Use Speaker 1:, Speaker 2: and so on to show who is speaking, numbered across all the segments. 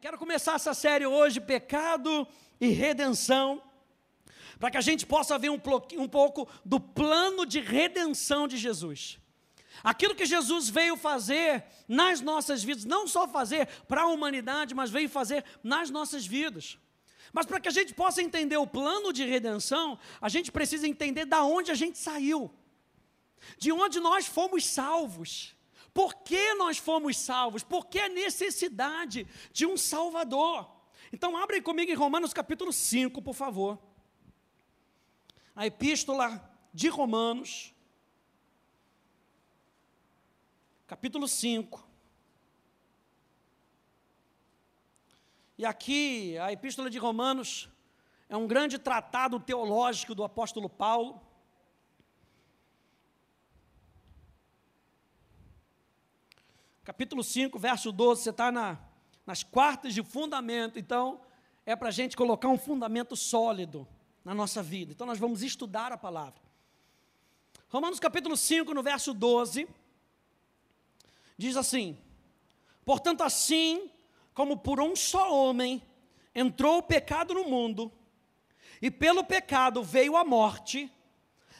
Speaker 1: Quero começar essa série hoje, Pecado e Redenção, para que a gente possa ver um, um pouco do plano de redenção de Jesus. Aquilo que Jesus veio fazer nas nossas vidas, não só fazer para a humanidade, mas veio fazer nas nossas vidas. Mas para que a gente possa entender o plano de redenção, a gente precisa entender da onde a gente saiu, de onde nós fomos salvos. Por que nós fomos salvos? Por que a necessidade de um Salvador? Então, abrem comigo em Romanos capítulo 5, por favor. A epístola de Romanos, capítulo 5. E aqui, a epístola de Romanos é um grande tratado teológico do apóstolo Paulo. Capítulo 5, verso 12, você está na, nas quartas de fundamento, então é para a gente colocar um fundamento sólido na nossa vida. Então nós vamos estudar a palavra. Romanos capítulo 5, no verso 12, diz assim: Portanto, assim como por um só homem entrou o pecado no mundo, e pelo pecado veio a morte,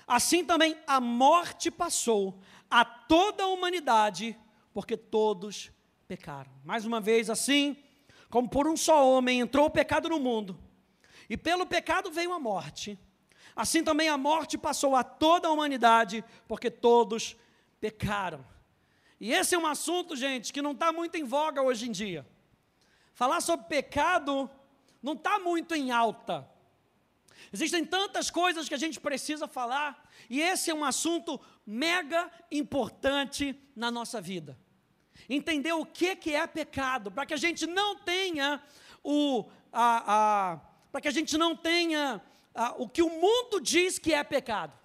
Speaker 1: assim também a morte passou a toda a humanidade, porque todos pecaram. Mais uma vez, assim, como por um só homem entrou o pecado no mundo, e pelo pecado veio a morte, assim também a morte passou a toda a humanidade, porque todos pecaram. E esse é um assunto, gente, que não está muito em voga hoje em dia. Falar sobre pecado não está muito em alta. Existem tantas coisas que a gente precisa falar, e esse é um assunto mega importante na nossa vida. Entender o que, que é pecado, para que a gente não tenha o. A, a para que a gente não tenha a, o que o mundo diz que é pecado.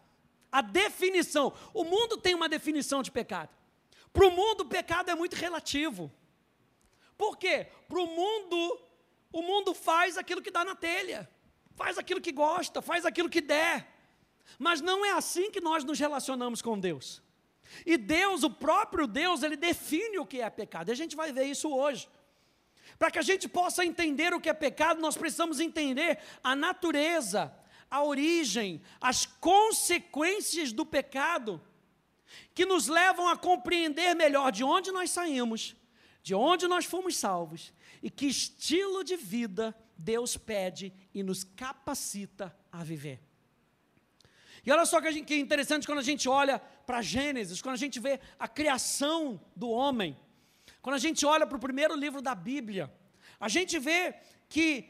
Speaker 1: A definição. O mundo tem uma definição de pecado. Para o mundo, o pecado é muito relativo. Por quê? Para o mundo, o mundo faz aquilo que dá na telha faz aquilo que gosta, faz aquilo que der. Mas não é assim que nós nos relacionamos com Deus. E Deus, o próprio Deus, ele define o que é pecado. E a gente vai ver isso hoje. Para que a gente possa entender o que é pecado, nós precisamos entender a natureza, a origem, as consequências do pecado, que nos levam a compreender melhor de onde nós saímos, de onde nós fomos salvos e que estilo de vida Deus pede e nos capacita a viver. E olha só que, gente, que interessante quando a gente olha para Gênesis, quando a gente vê a criação do homem, quando a gente olha para o primeiro livro da Bíblia, a gente vê que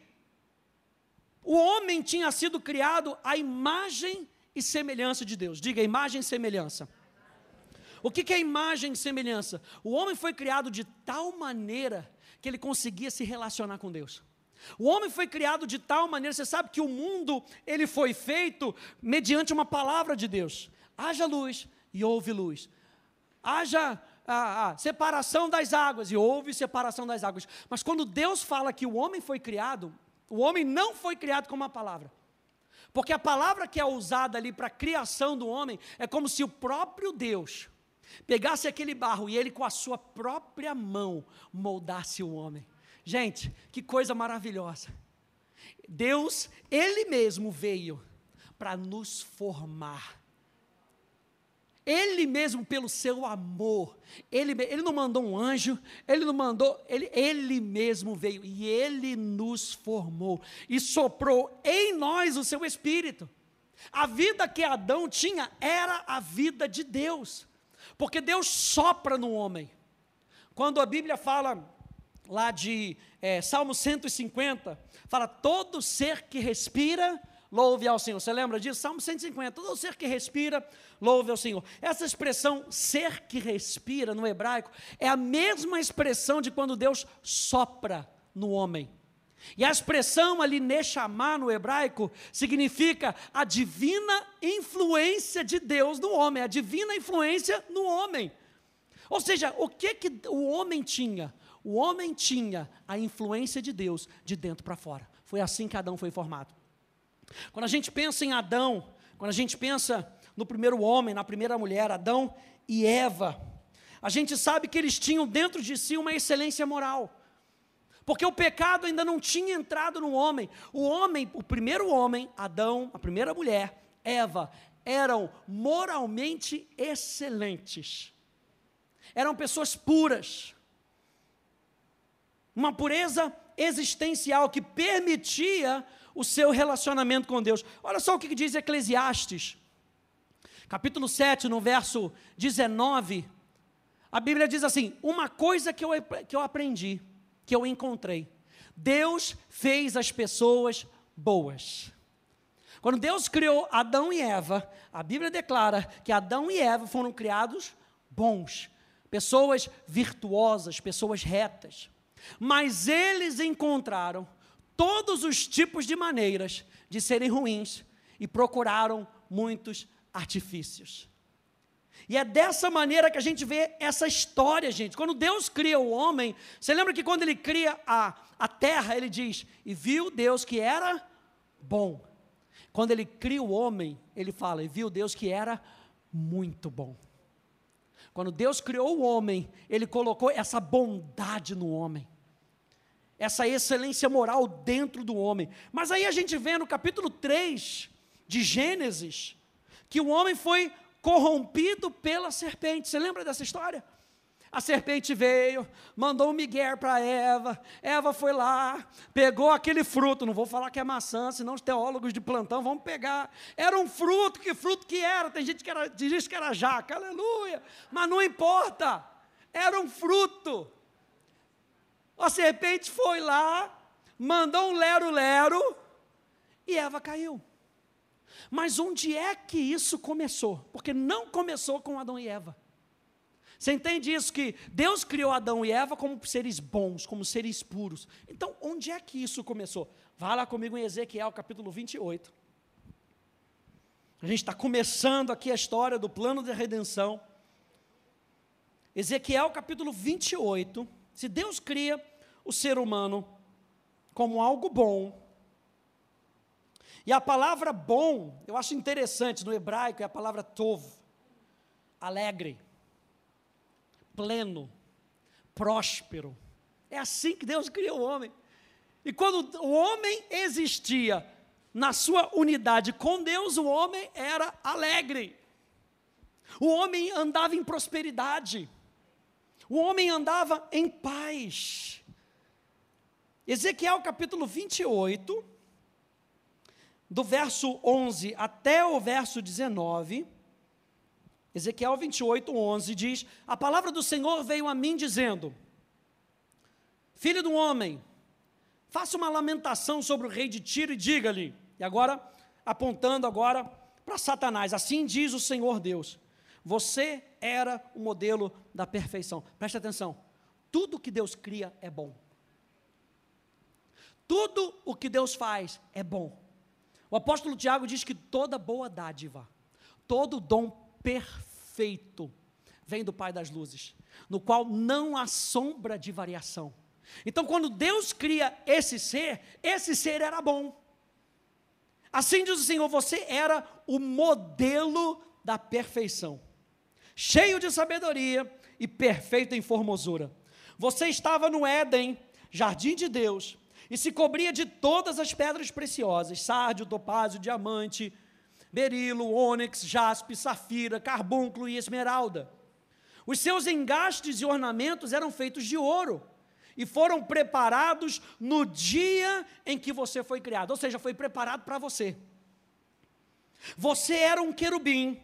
Speaker 1: o homem tinha sido criado à imagem e semelhança de Deus. Diga, imagem e semelhança. O que, que é imagem e semelhança? O homem foi criado de tal maneira que ele conseguia se relacionar com Deus. O homem foi criado de tal maneira, você sabe que o mundo ele foi feito mediante uma palavra de Deus. Haja luz e houve luz. Haja a, a, separação das águas e houve separação das águas. Mas quando Deus fala que o homem foi criado, o homem não foi criado com uma palavra. Porque a palavra que é usada ali para a criação do homem é como se o próprio Deus pegasse aquele barro e ele com a sua própria mão moldasse o homem. Gente, que coisa maravilhosa. Deus, Ele mesmo veio para nos formar. Ele mesmo, pelo seu amor, ele, ele não mandou um anjo, ele não mandou, ele, ele mesmo veio e ele nos formou e soprou em nós o seu espírito. A vida que Adão tinha era a vida de Deus, porque Deus sopra no homem. Quando a Bíblia fala lá de é, Salmo 150, fala: todo ser que respira, louve ao Senhor. Você lembra disso? Salmo 150, todo ser que respira, louve ao Senhor. Essa expressão ser que respira no hebraico é a mesma expressão de quando Deus sopra no homem. E a expressão ali Neshama no hebraico significa a divina influência de Deus no homem, a divina influência no homem. Ou seja, o que, que o homem tinha? O homem tinha a influência de Deus de dentro para fora. Foi assim que Adão foi formado. Quando a gente pensa em Adão, quando a gente pensa no primeiro homem, na primeira mulher, Adão e Eva, a gente sabe que eles tinham dentro de si uma excelência moral. Porque o pecado ainda não tinha entrado no homem. O homem, o primeiro homem, Adão, a primeira mulher, Eva, eram moralmente excelentes. Eram pessoas puras. Uma pureza existencial que permitia o seu relacionamento com Deus. Olha só o que diz Eclesiastes, capítulo 7, no verso 19. A Bíblia diz assim: Uma coisa que eu, que eu aprendi, que eu encontrei. Deus fez as pessoas boas. Quando Deus criou Adão e Eva, a Bíblia declara que Adão e Eva foram criados bons, pessoas virtuosas, pessoas retas. Mas eles encontraram todos os tipos de maneiras de serem ruins e procuraram muitos artifícios. E é dessa maneira que a gente vê essa história, gente. Quando Deus cria o homem, você lembra que quando ele cria a, a terra, ele diz: E viu Deus que era bom. Quando ele cria o homem, ele fala: E viu Deus que era muito bom. Quando Deus criou o homem, ele colocou essa bondade no homem essa excelência moral dentro do homem. Mas aí a gente vê no capítulo 3 de Gênesis que o homem foi corrompido pela serpente. Você lembra dessa história? A serpente veio, mandou um migué para Eva. Eva foi lá, pegou aquele fruto. Não vou falar que é maçã, senão os teólogos de plantão vão pegar. Era um fruto, que fruto que era? Tem gente que era, diz que era jaca, aleluia. Mas não importa, era um fruto. A serpente foi lá, mandou um lero-lero e Eva caiu. Mas onde é que isso começou? Porque não começou com Adão e Eva. Você entende isso? Que Deus criou Adão e Eva como seres bons, como seres puros. Então, onde é que isso começou? Vá lá comigo em Ezequiel capítulo 28. A gente está começando aqui a história do plano de redenção. Ezequiel capítulo 28. Se Deus cria o ser humano como algo bom, e a palavra bom, eu acho interessante, no hebraico é a palavra tov, alegre, pleno, próspero. É assim que Deus criou o homem. E quando o homem existia na sua unidade com Deus, o homem era alegre. O homem andava em prosperidade. O homem andava em paz. Ezequiel capítulo 28, do verso 11 até o verso 19. Ezequiel 28, 11 diz: A palavra do Senhor veio a mim dizendo: Filho do homem, faça uma lamentação sobre o rei de Tiro e diga-lhe. E agora, apontando agora para Satanás: Assim diz o Senhor Deus: Você era o modelo da perfeição. Preste atenção. Tudo que Deus cria é bom. Tudo o que Deus faz é bom. O apóstolo Tiago diz que toda boa dádiva, todo dom perfeito vem do Pai das luzes, no qual não há sombra de variação. Então, quando Deus cria esse ser, esse ser era bom. Assim diz o Senhor, você era o modelo da perfeição, cheio de sabedoria e perfeito em formosura. Você estava no Éden, jardim de Deus, e se cobria de todas as pedras preciosas: sárdio, topázio, diamante, berilo, ônix, jaspe, safira, carbúnculo e esmeralda. Os seus engastes e ornamentos eram feitos de ouro e foram preparados no dia em que você foi criado, ou seja, foi preparado para você. Você era um querubim,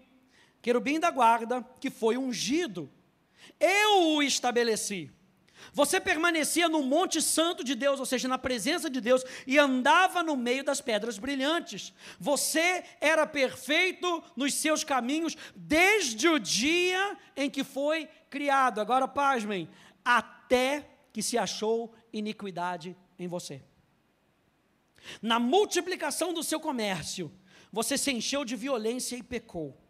Speaker 1: querubim da guarda, que foi ungido. Eu o estabeleci. Você permanecia no Monte Santo de Deus, ou seja, na presença de Deus, e andava no meio das pedras brilhantes. Você era perfeito nos seus caminhos desde o dia em que foi criado. Agora, pasmem, até que se achou iniquidade em você. Na multiplicação do seu comércio, você se encheu de violência e pecou.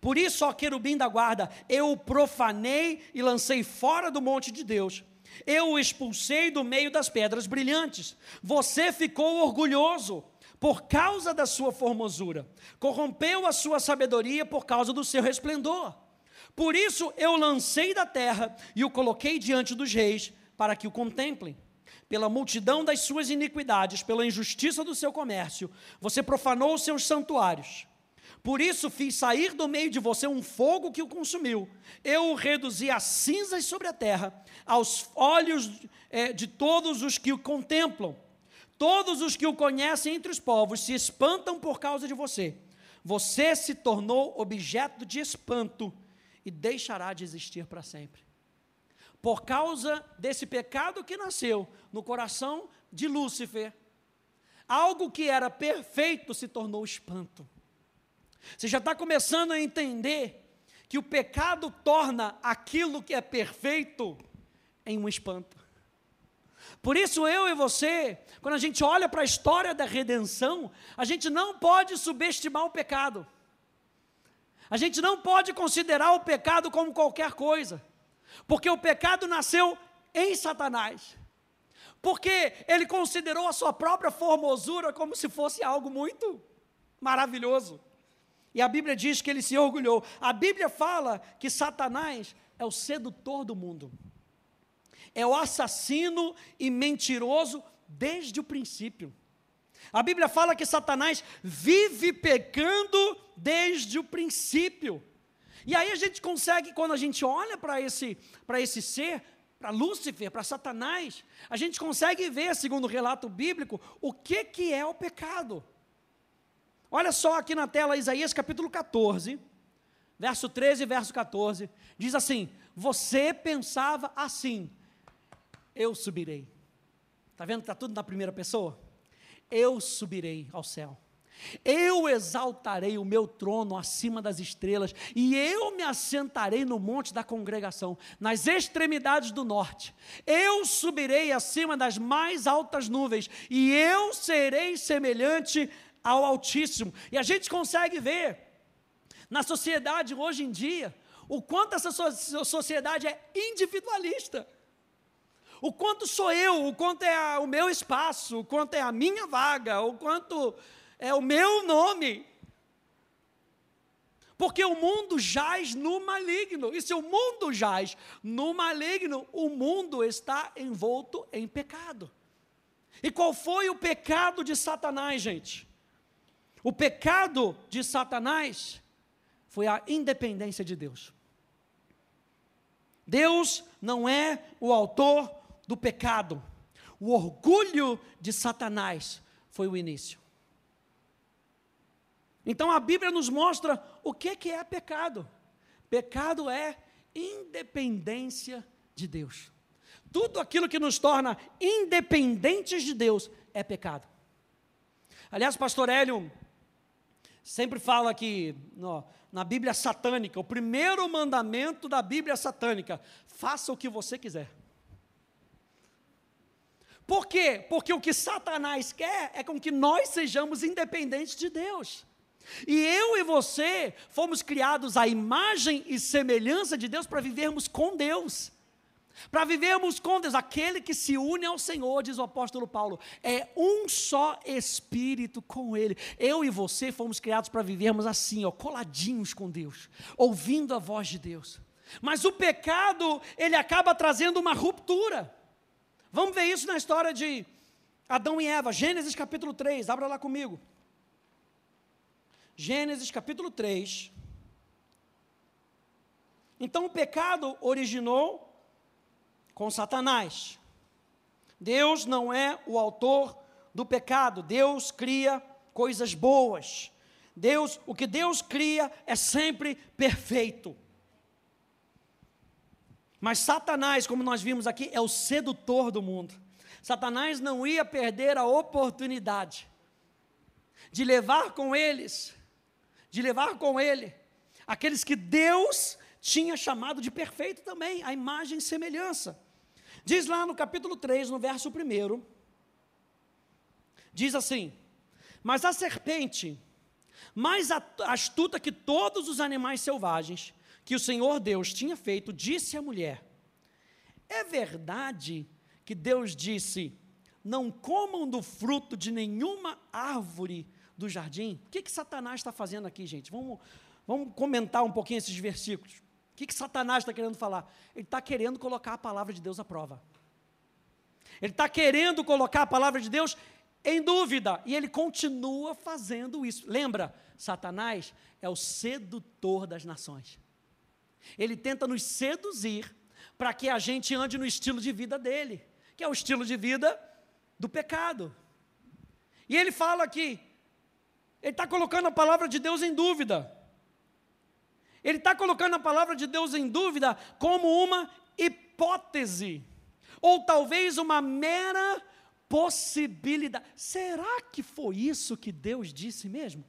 Speaker 1: Por isso, ó querubim da guarda, eu o profanei e lancei fora do monte de Deus eu o expulsei do meio das pedras brilhantes. Você ficou orgulhoso por causa da sua formosura, corrompeu a sua sabedoria por causa do seu resplendor. Por isso eu lancei da terra e o coloquei diante dos reis para que o contemplem. pela multidão das suas iniquidades, pela injustiça do seu comércio, você profanou os seus santuários. Por isso fiz sair do meio de você um fogo que o consumiu. Eu o reduzi a cinzas sobre a terra, aos olhos é, de todos os que o contemplam. Todos os que o conhecem entre os povos se espantam por causa de você. Você se tornou objeto de espanto e deixará de existir para sempre. Por causa desse pecado que nasceu no coração de Lúcifer, algo que era perfeito se tornou espanto. Você já está começando a entender que o pecado torna aquilo que é perfeito em um espanto. Por isso, eu e você, quando a gente olha para a história da redenção, a gente não pode subestimar o pecado. A gente não pode considerar o pecado como qualquer coisa, porque o pecado nasceu em Satanás. Porque ele considerou a sua própria formosura como se fosse algo muito maravilhoso. E a Bíblia diz que ele se orgulhou. A Bíblia fala que Satanás é o sedutor do mundo, é o assassino e mentiroso desde o princípio. A Bíblia fala que Satanás vive pecando desde o princípio. E aí a gente consegue, quando a gente olha para esse, esse ser, para Lúcifer, para Satanás, a gente consegue ver, segundo o relato bíblico, o que, que é o pecado. Olha só aqui na tela Isaías capítulo 14, verso 13 e verso 14. Diz assim: Você pensava assim, eu subirei. Está vendo que está tudo na primeira pessoa? Eu subirei ao céu. Eu exaltarei o meu trono acima das estrelas, e eu me assentarei no monte da congregação, nas extremidades do norte. Eu subirei acima das mais altas nuvens, e eu serei semelhante ao Altíssimo. E a gente consegue ver na sociedade hoje em dia o quanto essa sociedade é individualista. O quanto sou eu, o quanto é o meu espaço, o quanto é a minha vaga, o quanto é o meu nome. Porque o mundo jaz no maligno. E se o mundo jaz no maligno, o mundo está envolto em pecado. E qual foi o pecado de Satanás, gente? O pecado de Satanás foi a independência de Deus. Deus não é o autor do pecado. O orgulho de Satanás foi o início. Então a Bíblia nos mostra o que, que é pecado. Pecado é independência de Deus. Tudo aquilo que nos torna independentes de Deus é pecado. Aliás, pastor Hélio sempre fala que na Bíblia satânica, o primeiro mandamento da Bíblia satânica: faça o que você quiser. Por quê? Porque o que Satanás quer é com que nós sejamos independentes de Deus. E eu e você fomos criados à imagem e semelhança de Deus para vivermos com Deus. Para vivermos com Deus, aquele que se une ao Senhor, diz o apóstolo Paulo, é um só espírito com Ele. Eu e você fomos criados para vivermos assim, ó, coladinhos com Deus, ouvindo a voz de Deus. Mas o pecado, ele acaba trazendo uma ruptura. Vamos ver isso na história de Adão e Eva, Gênesis capítulo 3, abra lá comigo. Gênesis capítulo 3. Então o pecado originou com Satanás. Deus não é o autor do pecado, Deus cria coisas boas. Deus, o que Deus cria é sempre perfeito. Mas Satanás, como nós vimos aqui, é o sedutor do mundo. Satanás não ia perder a oportunidade de levar com eles, de levar com ele aqueles que Deus tinha chamado de perfeito também, a imagem e semelhança. Diz lá no capítulo 3, no verso 1, diz assim: Mas a serpente, mais astuta que todos os animais selvagens que o Senhor Deus tinha feito, disse à mulher: É verdade que Deus disse: Não comam do fruto de nenhuma árvore do jardim? O que, que Satanás está fazendo aqui, gente? Vamos, vamos comentar um pouquinho esses versículos. O que, que Satanás está querendo falar? Ele está querendo colocar a palavra de Deus à prova. Ele está querendo colocar a palavra de Deus em dúvida. E ele continua fazendo isso. Lembra, Satanás é o sedutor das nações. Ele tenta nos seduzir para que a gente ande no estilo de vida dele, que é o estilo de vida do pecado. E ele fala aqui, ele está colocando a palavra de Deus em dúvida. Ele está colocando a palavra de Deus em dúvida como uma hipótese, ou talvez uma mera possibilidade. Será que foi isso que Deus disse mesmo?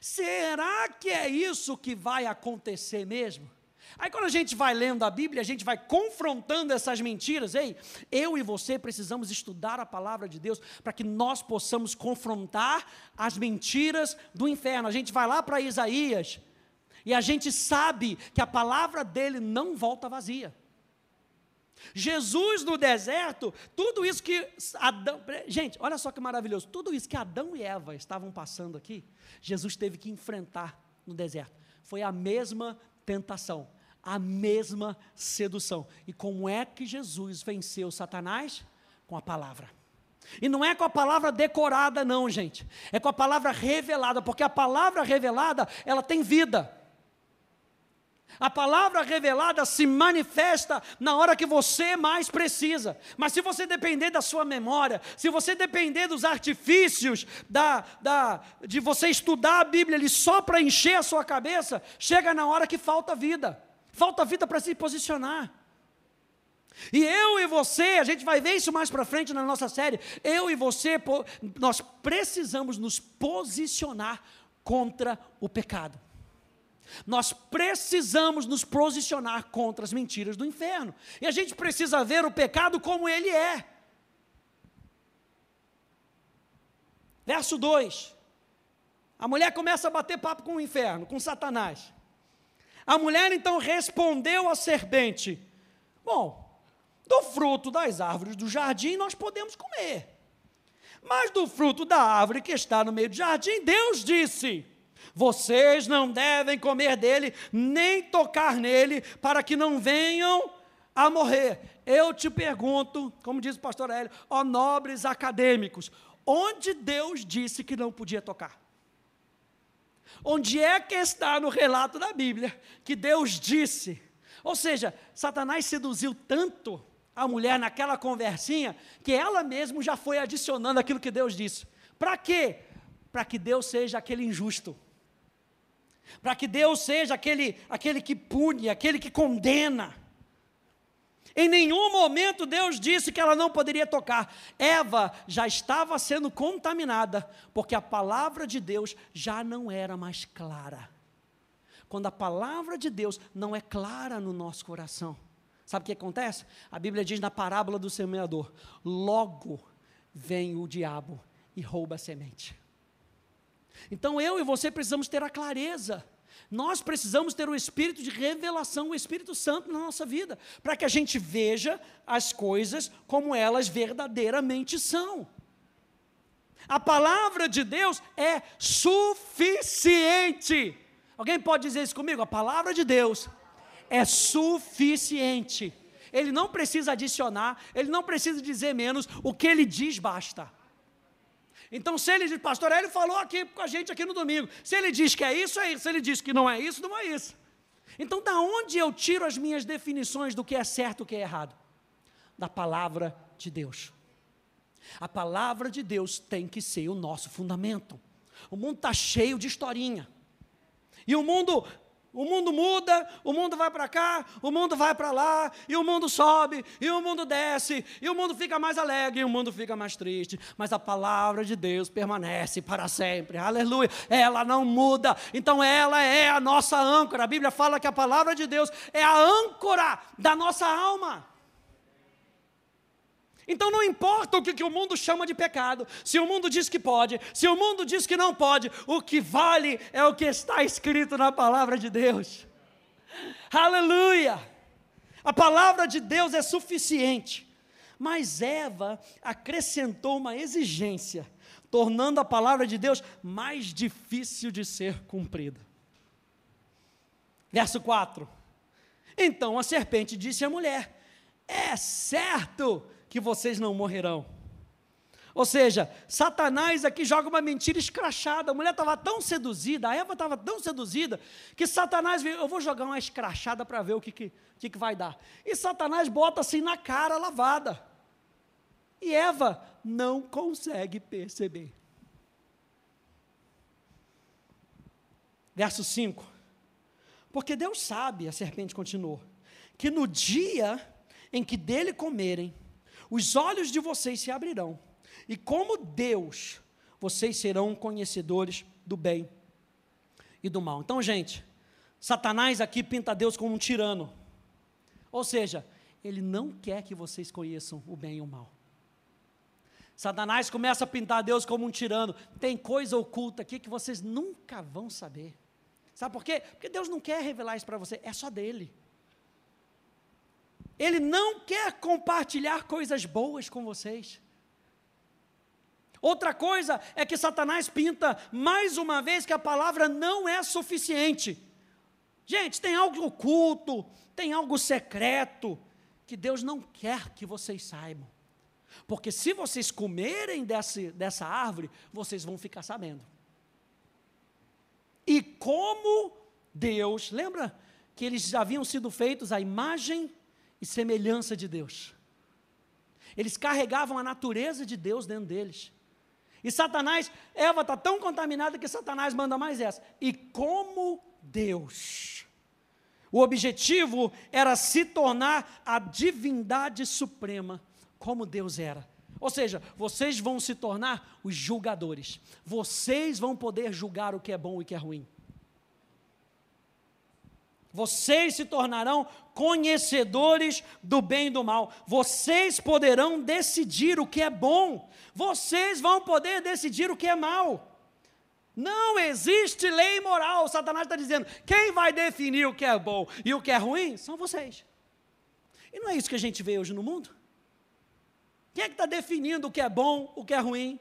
Speaker 1: Será que é isso que vai acontecer mesmo? Aí quando a gente vai lendo a Bíblia, a gente vai confrontando essas mentiras. Ei, eu e você precisamos estudar a palavra de Deus para que nós possamos confrontar as mentiras do inferno. A gente vai lá para Isaías e a gente sabe que a palavra dele não volta vazia. Jesus no deserto, tudo isso que Adão, gente, olha só que maravilhoso, tudo isso que Adão e Eva estavam passando aqui, Jesus teve que enfrentar no deserto. Foi a mesma tentação, a mesma sedução. E como é que Jesus venceu Satanás? Com a palavra. E não é com a palavra decorada, não, gente. É com a palavra revelada, porque a palavra revelada, ela tem vida. A palavra revelada se manifesta na hora que você mais precisa. Mas se você depender da sua memória, se você depender dos artifícios da, da, de você estudar a Bíblia ali só para encher a sua cabeça, chega na hora que falta vida. Falta vida para se posicionar. E eu e você, a gente vai ver isso mais para frente na nossa série. Eu e você, nós precisamos nos posicionar contra o pecado. Nós precisamos nos posicionar contra as mentiras do inferno. E a gente precisa ver o pecado como ele é. Verso 2. A mulher começa a bater papo com o inferno, com Satanás. A mulher então respondeu à serpente: Bom, do fruto das árvores do jardim nós podemos comer. Mas do fruto da árvore que está no meio do jardim, Deus disse: vocês não devem comer dele, nem tocar nele, para que não venham a morrer. Eu te pergunto, como diz o pastor Hélio, ó nobres acadêmicos, onde Deus disse que não podia tocar? Onde é que está no relato da Bíblia que Deus disse? Ou seja, Satanás seduziu tanto a mulher naquela conversinha que ela mesma já foi adicionando aquilo que Deus disse. Para quê? Para que Deus seja aquele injusto para que Deus seja aquele, aquele que pune, aquele que condena. Em nenhum momento Deus disse que ela não poderia tocar. Eva já estava sendo contaminada, porque a palavra de Deus já não era mais clara. Quando a palavra de Deus não é clara no nosso coração, sabe o que acontece? A Bíblia diz na parábola do semeador: logo vem o diabo e rouba a semente. Então eu e você precisamos ter a clareza. Nós precisamos ter o espírito de revelação, o Espírito Santo na nossa vida, para que a gente veja as coisas como elas verdadeiramente são. A palavra de Deus é suficiente. Alguém pode dizer isso comigo? A palavra de Deus é suficiente. Ele não precisa adicionar, ele não precisa dizer menos, o que ele diz basta. Então, se ele diz, pastor Hélio falou aqui com a gente aqui no domingo. Se ele diz que é isso, é isso. Se ele diz que não é isso, não é isso. Então, da onde eu tiro as minhas definições do que é certo e o que é errado? Da palavra de Deus. A palavra de Deus tem que ser o nosso fundamento. O mundo está cheio de historinha. E o mundo o mundo muda, o mundo vai para cá, o mundo vai para lá, e o mundo sobe, e o mundo desce, e o mundo fica mais alegre, e o mundo fica mais triste. Mas a palavra de Deus permanece para sempre. Aleluia. Ela não muda. Então ela é a nossa âncora. A Bíblia fala que a palavra de Deus é a âncora da nossa alma. Então não importa o que, que, o mundo chama de pecado, se o mundo diz que pode, se o mundo diz que não pode, o que vale é o que está escrito na palavra de Deus. Aleluia! A palavra de Deus é suficiente. Mas Eva acrescentou uma exigência, tornando a palavra de Deus mais difícil de ser cumprida. Verso 4. Então a serpente disse à mulher: É certo que vocês não morrerão. Ou seja, Satanás aqui joga uma mentira escrachada. A mulher estava tão seduzida, a Eva estava tão seduzida, que Satanás viu, eu vou jogar uma escrachada para ver o que, que, que, que vai dar. E Satanás bota assim na cara lavada. E Eva não consegue perceber. Verso 5. Porque Deus sabe, a serpente continuou, que no dia em que dele comerem, os olhos de vocês se abrirão e como Deus, vocês serão conhecedores do bem e do mal. Então, gente, Satanás aqui pinta Deus como um tirano. Ou seja, ele não quer que vocês conheçam o bem e o mal. Satanás começa a pintar Deus como um tirano. Tem coisa oculta aqui que vocês nunca vão saber. Sabe por quê? Porque Deus não quer revelar isso para você, é só dele. Ele não quer compartilhar coisas boas com vocês. Outra coisa é que Satanás pinta mais uma vez que a palavra não é suficiente. Gente, tem algo oculto, tem algo secreto que Deus não quer que vocês saibam. Porque se vocês comerem desse, dessa árvore, vocês vão ficar sabendo. E como Deus, lembra que eles haviam sido feitos à imagem e semelhança de Deus. Eles carregavam a natureza de Deus dentro deles. E Satanás, Eva está tão contaminada que Satanás manda mais essa. E como Deus. O objetivo era se tornar a divindade suprema, como Deus era. Ou seja, vocês vão se tornar os julgadores. Vocês vão poder julgar o que é bom e o que é ruim. Vocês se tornarão conhecedores do bem e do mal. Vocês poderão decidir o que é bom. Vocês vão poder decidir o que é mal. Não existe lei moral. Satanás está dizendo: quem vai definir o que é bom e o que é ruim são vocês. E não é isso que a gente vê hoje no mundo? Quem é que está definindo o que é bom, o que é ruim?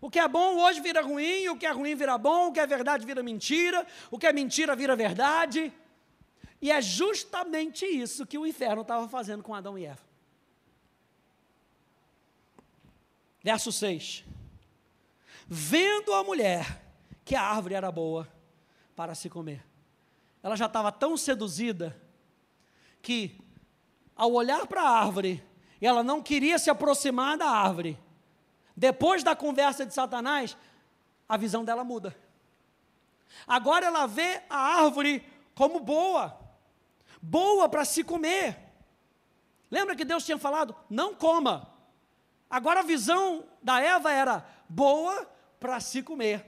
Speaker 1: O que é bom hoje vira ruim, o que é ruim vira bom, o que é verdade vira mentira, o que é mentira vira verdade. E é justamente isso que o inferno estava fazendo com Adão e Eva. Verso 6. Vendo a mulher que a árvore era boa para se comer, ela já estava tão seduzida que, ao olhar para a árvore, ela não queria se aproximar da árvore. Depois da conversa de Satanás, a visão dela muda. Agora ela vê a árvore como boa boa para se comer. Lembra que Deus tinha falado: não coma. Agora a visão da Eva era boa para se comer,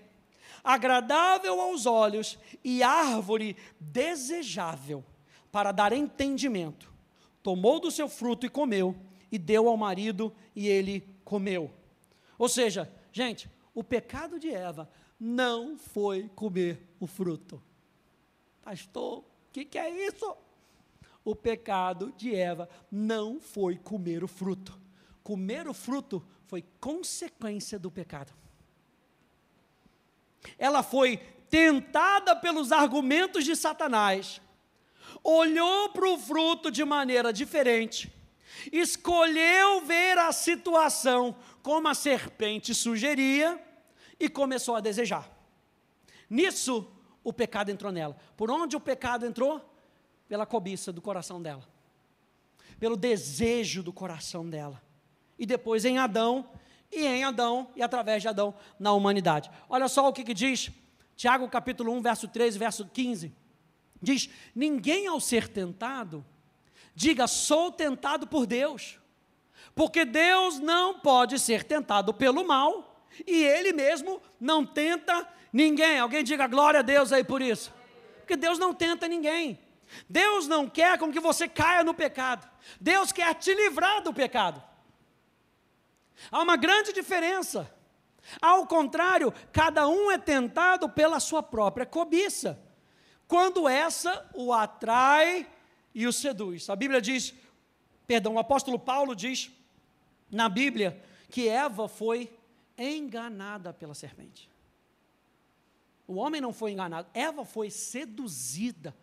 Speaker 1: agradável aos olhos e árvore desejável para dar entendimento. Tomou do seu fruto e comeu, e deu ao marido e ele comeu. Ou seja, gente, o pecado de Eva não foi comer o fruto. Pastor, o que, que é isso? O pecado de Eva não foi comer o fruto. Comer o fruto foi consequência do pecado. Ela foi tentada pelos argumentos de Satanás, olhou para o fruto de maneira diferente, escolheu ver a situação como a serpente sugeria e começou a desejar. Nisso, o pecado entrou nela. Por onde o pecado entrou? Pela cobiça do coração dela, pelo desejo do coração dela. E depois em Adão, e em Adão, e através de Adão, na humanidade. Olha só o que, que diz Tiago capítulo 1, verso 13, verso 15. Diz: Ninguém ao ser tentado, diga, sou tentado por Deus, porque Deus não pode ser tentado pelo mal, e Ele mesmo não tenta ninguém. Alguém diga glória a Deus aí por isso. Porque Deus não tenta ninguém. Deus não quer com que você caia no pecado. Deus quer te livrar do pecado. Há uma grande diferença. Ao contrário, cada um é tentado pela sua própria cobiça, quando essa o atrai e o seduz. A Bíblia diz, perdão, o apóstolo Paulo diz na Bíblia que Eva foi enganada pela serpente. O homem não foi enganado, Eva foi seduzida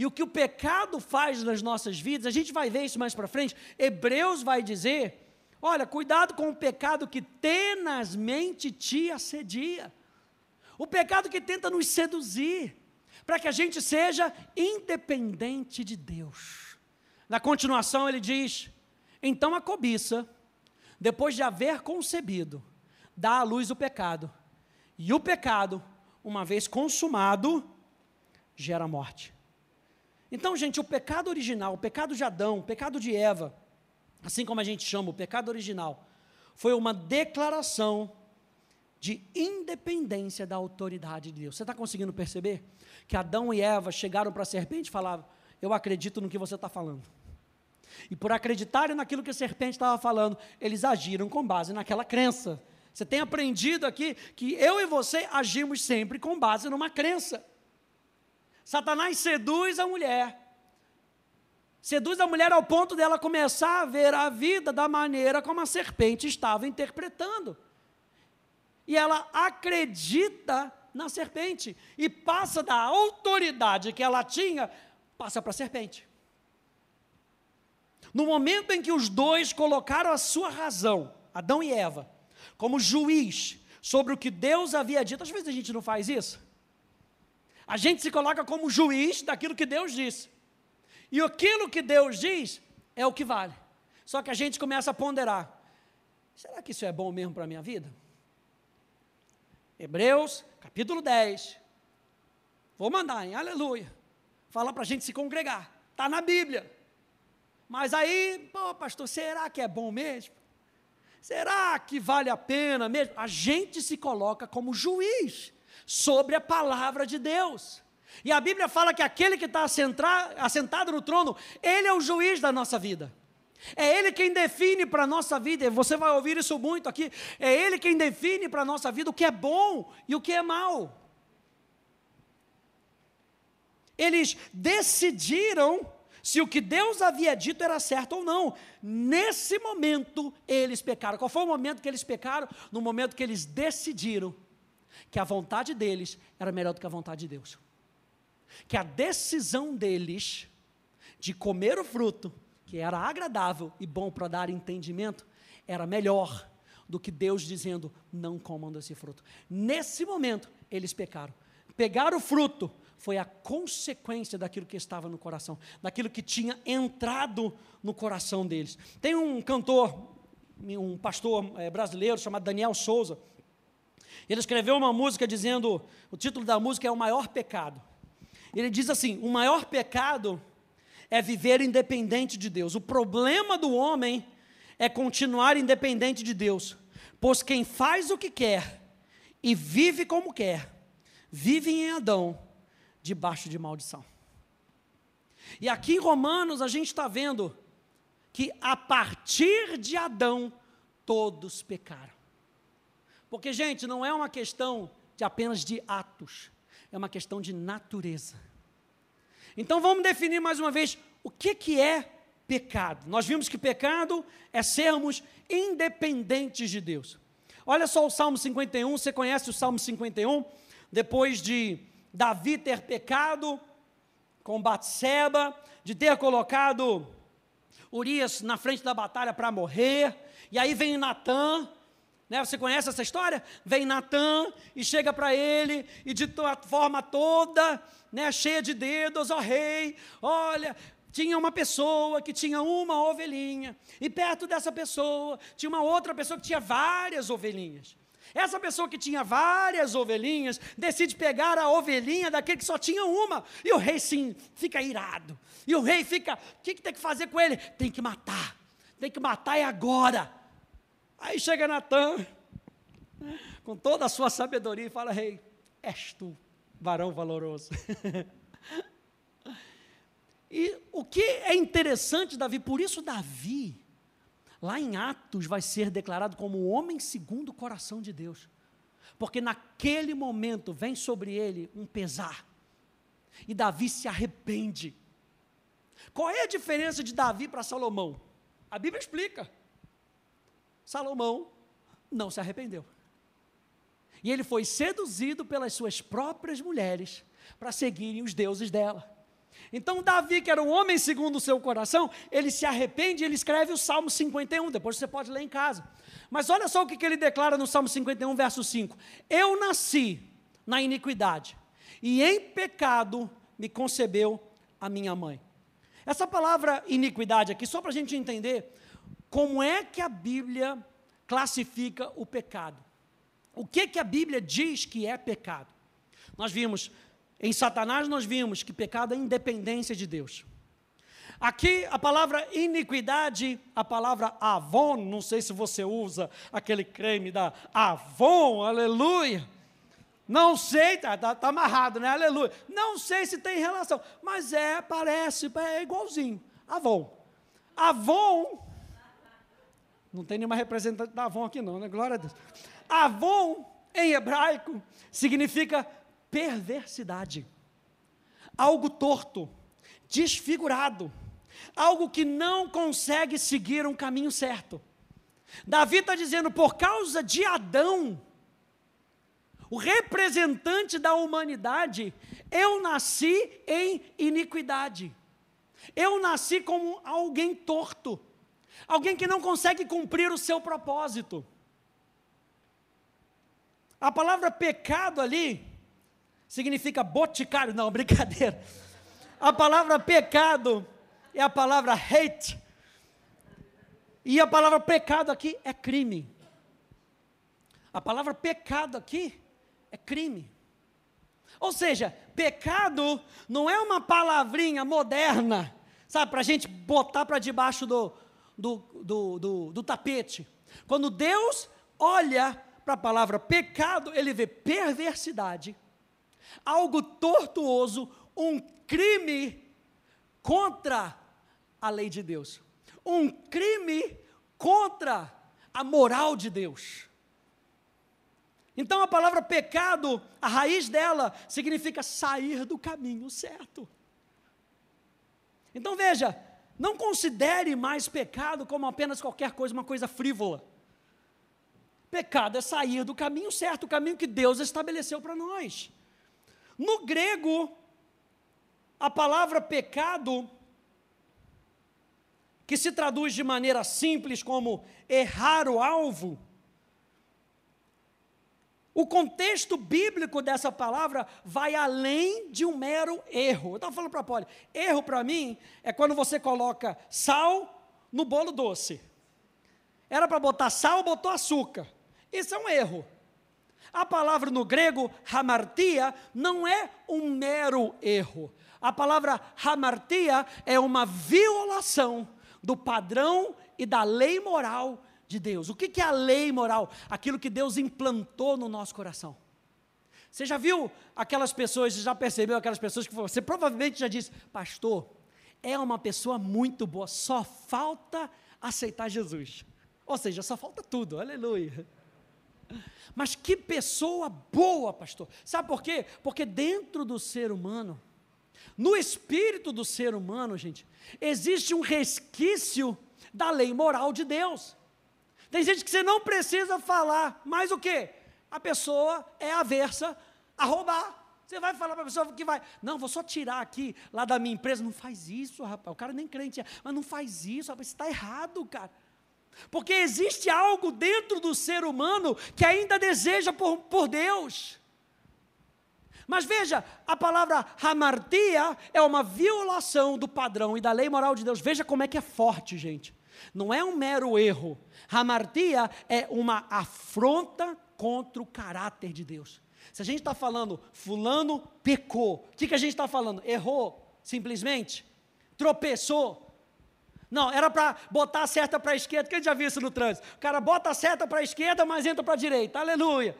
Speaker 1: E o que o pecado faz nas nossas vidas, a gente vai ver isso mais para frente. Hebreus vai dizer: olha, cuidado com o pecado que tenazmente te assedia. O pecado que tenta nos seduzir, para que a gente seja independente de Deus. Na continuação, ele diz: então a cobiça, depois de haver concebido, dá à luz o pecado. E o pecado, uma vez consumado, gera morte. Então, gente, o pecado original, o pecado de Adão, o pecado de Eva, assim como a gente chama o pecado original, foi uma declaração de independência da autoridade de Deus. Você está conseguindo perceber que Adão e Eva chegaram para a serpente e falavam: Eu acredito no que você está falando. E por acreditarem naquilo que a serpente estava falando, eles agiram com base naquela crença. Você tem aprendido aqui que eu e você agimos sempre com base numa crença. Satanás seduz a mulher. Seduz a mulher ao ponto dela começar a ver a vida da maneira como a serpente estava interpretando. E ela acredita na serpente e passa da autoridade que ela tinha, passa para a serpente. No momento em que os dois colocaram a sua razão, Adão e Eva, como juiz sobre o que Deus havia dito, às vezes a gente não faz isso. A gente se coloca como juiz daquilo que Deus disse. E aquilo que Deus diz é o que vale. Só que a gente começa a ponderar: será que isso é bom mesmo para a minha vida? Hebreus, capítulo 10. Vou mandar, hein? Aleluia. Fala para a gente se congregar. Está na Bíblia. Mas aí, pô, pastor, será que é bom mesmo? Será que vale a pena mesmo? A gente se coloca como juiz sobre a palavra de Deus. E a Bíblia fala que aquele que está assentado no trono, ele é o juiz da nossa vida. É Ele quem define para a nossa vida, você vai ouvir isso muito aqui. É Ele quem define para a nossa vida o que é bom e o que é mal. Eles decidiram se o que Deus havia dito era certo ou não. Nesse momento, eles pecaram. Qual foi o momento que eles pecaram? No momento que eles decidiram que a vontade deles era melhor do que a vontade de Deus. Que a decisão deles de comer o fruto, que era agradável e bom para dar entendimento, era melhor do que Deus dizendo: não comam desse fruto. Nesse momento, eles pecaram. Pegar o fruto foi a consequência daquilo que estava no coração, daquilo que tinha entrado no coração deles. Tem um cantor, um pastor é, brasileiro chamado Daniel Souza, ele escreveu uma música dizendo: o título da música é O Maior Pecado. Ele diz assim: o maior pecado é viver independente de Deus. O problema do homem é continuar independente de Deus, pois quem faz o que quer e vive como quer, vive em Adão, debaixo de maldição. E aqui em Romanos a gente está vendo que a partir de Adão todos pecaram. Porque, gente, não é uma questão de apenas de atos, é uma questão de natureza. Então vamos definir mais uma vez o que, que é pecado. Nós vimos que pecado é sermos independentes de Deus. Olha só o Salmo 51, você conhece o Salmo 51? Depois de Davi ter pecado com Batseba, de ter colocado Urias na frente da batalha para morrer, e aí vem Natan, né? Você conhece essa história? Vem Natan e chega para ele e de forma toda, né, cheia de dedos, ó rei, olha, tinha uma pessoa que tinha uma ovelhinha, e perto dessa pessoa tinha uma outra pessoa que tinha várias ovelhinhas. Essa pessoa que tinha várias ovelhinhas decide pegar a ovelhinha daquele que só tinha uma, e o rei sim fica irado. E o rei fica: o que, que tem que fazer com ele? Tem que matar, tem que matar é agora. Aí chega Natan, com toda a sua sabedoria, e fala: Rei, és tu, varão valoroso. e o que é interessante, Davi, por isso, Davi, lá em Atos, vai ser declarado como o homem segundo o coração de Deus. Porque naquele momento vem sobre ele um pesar. E Davi se arrepende. Qual é a diferença de Davi para Salomão? A Bíblia explica. Salomão não se arrependeu. E ele foi seduzido pelas suas próprias mulheres para seguirem os deuses dela. Então, Davi, que era um homem segundo o seu coração, ele se arrepende e ele escreve o Salmo 51. Depois você pode ler em casa. Mas olha só o que, ele declara no Salmo 51, verso 5: Eu nasci na iniquidade, e em pecado me concebeu a minha mãe. Essa palavra iniquidade aqui, só para a gente entender como é que a Bíblia classifica o pecado. O que, que a Bíblia diz que é pecado? Nós vimos em Satanás nós vimos que pecado é independência de Deus. Aqui a palavra iniquidade, a palavra avon, não sei se você usa aquele creme da Avon, aleluia. Não sei, está tá, tá amarrado, né? Aleluia. Não sei se tem relação, mas é, parece, é igualzinho. Avon. Avon, não tem nenhuma representante da Avon aqui não, né? Glória a Deus. Avon, em hebraico, significa perversidade, algo torto, desfigurado, algo que não consegue seguir um caminho certo. Davi está dizendo, por causa de Adão, o representante da humanidade, eu nasci em iniquidade. Eu nasci como alguém torto, alguém que não consegue cumprir o seu propósito. A palavra pecado ali significa boticário. Não, brincadeira. A palavra pecado é a palavra hate. E a palavra pecado aqui é crime. A palavra pecado aqui é crime. Ou seja, pecado não é uma palavrinha moderna, sabe, para a gente botar para debaixo do, do, do, do, do tapete. Quando Deus olha para a palavra pecado, ele vê perversidade, algo tortuoso, um crime contra a lei de Deus, um crime contra a moral de Deus. Então a palavra pecado, a raiz dela significa sair do caminho certo. Então veja, não considere mais pecado como apenas qualquer coisa, uma coisa frívola. Pecado é sair do caminho certo, o caminho que Deus estabeleceu para nós. No grego, a palavra pecado, que se traduz de maneira simples como errar o alvo, o contexto bíblico dessa palavra vai além de um mero erro. Eu estava falando para a Polly, erro para mim é quando você coloca sal no bolo doce. Era para botar sal, botou açúcar. Isso é um erro. A palavra no grego, hamartia, não é um mero erro. A palavra hamartia é uma violação do padrão e da lei moral de Deus. O que é a lei moral? Aquilo que Deus implantou no nosso coração. Você já viu aquelas pessoas, já percebeu aquelas pessoas que você provavelmente já disse, pastor, é uma pessoa muito boa, só falta aceitar Jesus. Ou seja, só falta tudo, aleluia. Mas que pessoa boa, pastor. Sabe por quê? Porque dentro do ser humano, no espírito do ser humano, gente, existe um resquício da lei moral de Deus. Tem gente que você não precisa falar, mas o que? A pessoa é aversa a roubar. Você vai falar para a pessoa que vai, não, vou só tirar aqui lá da minha empresa. Não faz isso, rapaz. O cara nem crente é, mas não faz isso, rapaz. Você está errado, cara. Porque existe algo dentro do ser humano que ainda deseja por, por Deus. Mas veja, a palavra hamartia é uma violação do padrão e da lei moral de Deus. Veja como é que é forte, gente. Não é um mero erro. Hamartia é uma afronta contra o caráter de Deus. Se a gente está falando, fulano pecou, o que, que a gente está falando? Errou, simplesmente? Tropeçou, não, era para botar a seta para a esquerda. Quem já viu isso no trânsito? O cara bota a seta para a esquerda, mas entra para a direita. Aleluia.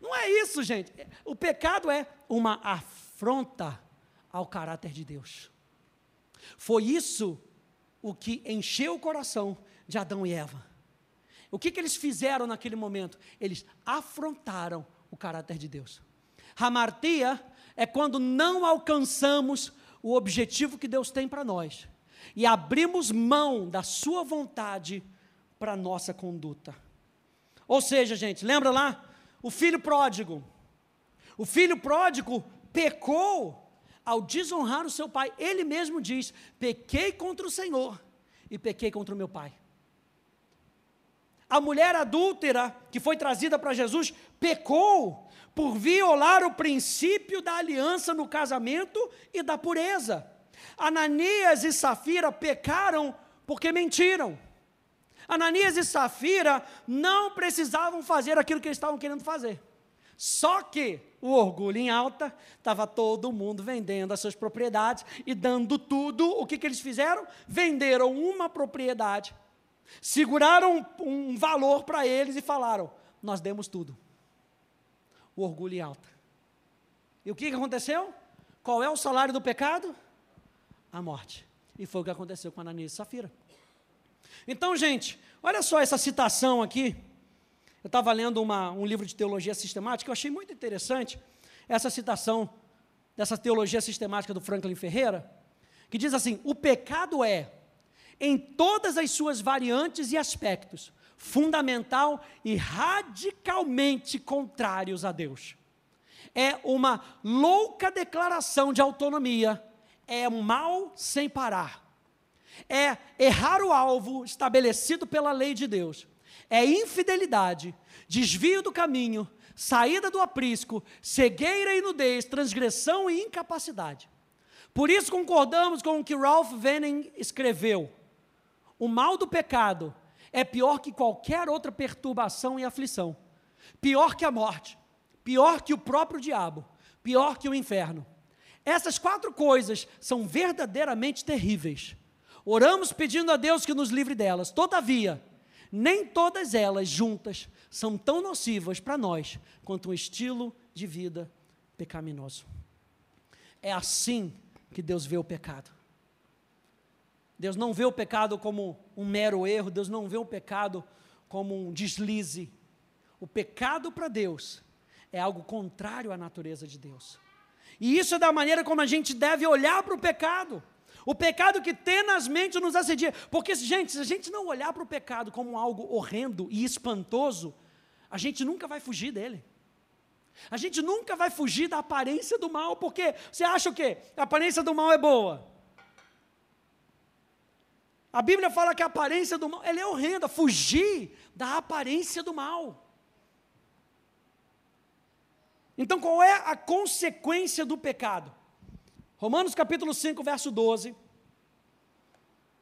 Speaker 1: Não é isso, gente. O pecado é uma afronta ao caráter de Deus. Foi isso o que encheu o coração de Adão e Eva. O que, que eles fizeram naquele momento? Eles afrontaram o caráter de Deus. Hamartia é quando não alcançamos o objetivo que Deus tem para nós e abrimos mão da sua vontade para nossa conduta. Ou seja, gente, lembra lá? O filho pródigo. O filho pródigo pecou ao desonrar o seu pai, ele mesmo diz: pequei contra o Senhor e pequei contra o meu pai. A mulher adúltera que foi trazida para Jesus pecou por violar o princípio da aliança no casamento e da pureza. Ananias e Safira pecaram porque mentiram. Ananias e Safira não precisavam fazer aquilo que eles estavam querendo fazer. Só que o orgulho em alta, estava todo mundo vendendo as suas propriedades e dando tudo. O que, que eles fizeram? Venderam uma propriedade, seguraram um, um valor para eles e falaram: Nós demos tudo. O orgulho em alta. E o que, que aconteceu? Qual é o salário do pecado? A morte. E foi o que aconteceu com Ananias e Safira. Então, gente, olha só essa citação aqui. Eu estava lendo uma, um livro de teologia sistemática, eu achei muito interessante essa citação dessa teologia sistemática do Franklin Ferreira, que diz assim: o pecado é, em todas as suas variantes e aspectos, fundamental e radicalmente contrários a Deus. É uma louca declaração de autonomia, é um mal sem parar é errar o alvo estabelecido pela lei de Deus, é infidelidade, desvio do caminho, saída do aprisco, cegueira e nudez, transgressão e incapacidade. Por isso concordamos com o que Ralph Venning escreveu. O mal do pecado é pior que qualquer outra perturbação e aflição. Pior que a morte, pior que o próprio diabo, pior que o inferno. Essas quatro coisas são verdadeiramente terríveis. Oramos pedindo a Deus que nos livre delas. Todavia, nem todas elas juntas são tão nocivas para nós quanto um estilo de vida pecaminoso. É assim que Deus vê o pecado. Deus não vê o pecado como um mero erro, Deus não vê o pecado como um deslize. O pecado para Deus é algo contrário à natureza de Deus. E isso é da maneira como a gente deve olhar para o pecado. O pecado que tenazmente nos assedia. Porque, gente, se a gente não olhar para o pecado como algo horrendo e espantoso, a gente nunca vai fugir dele. A gente nunca vai fugir da aparência do mal, porque você acha o quê? A aparência do mal é boa. A Bíblia fala que a aparência do mal é horrenda, fugir da aparência do mal. Então, qual é a consequência do pecado? Romanos capítulo 5, verso 12,